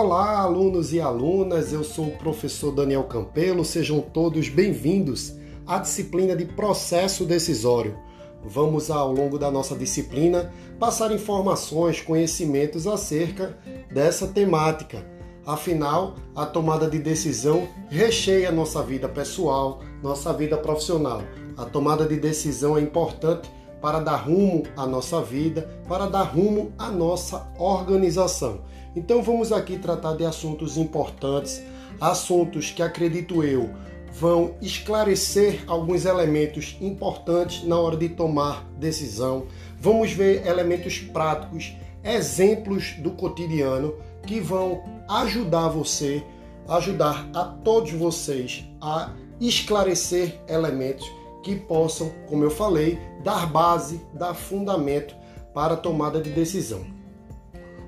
Olá, alunos e alunas, eu sou o professor Daniel Campelo, sejam todos bem-vindos à disciplina de processo decisório. Vamos, ao longo da nossa disciplina, passar informações, conhecimentos acerca dessa temática. Afinal, a tomada de decisão recheia nossa vida pessoal, nossa vida profissional. A tomada de decisão é importante para dar rumo à nossa vida, para dar rumo à nossa organização. Então vamos aqui tratar de assuntos importantes, assuntos que acredito eu vão esclarecer alguns elementos importantes na hora de tomar decisão. Vamos ver elementos práticos, exemplos do cotidiano que vão ajudar você, ajudar a todos vocês a esclarecer elementos que possam, como eu falei, dar base, dar fundamento para a tomada de decisão.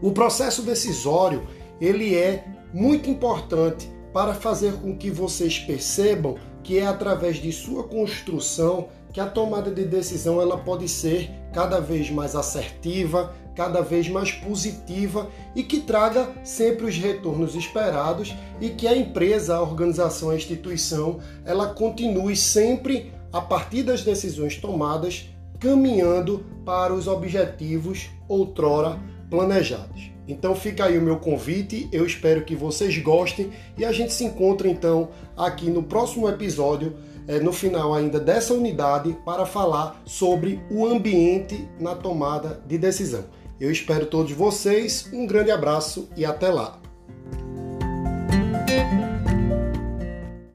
O processo decisório, ele é muito importante para fazer com que vocês percebam que é através de sua construção que a tomada de decisão ela pode ser cada vez mais assertiva, cada vez mais positiva e que traga sempre os retornos esperados e que a empresa, a organização, a instituição, ela continue sempre a partir das decisões tomadas, caminhando para os objetivos outrora planejados. Então fica aí o meu convite, eu espero que vocês gostem e a gente se encontra então aqui no próximo episódio, é, no final ainda dessa unidade, para falar sobre o ambiente na tomada de decisão. Eu espero todos vocês, um grande abraço e até lá!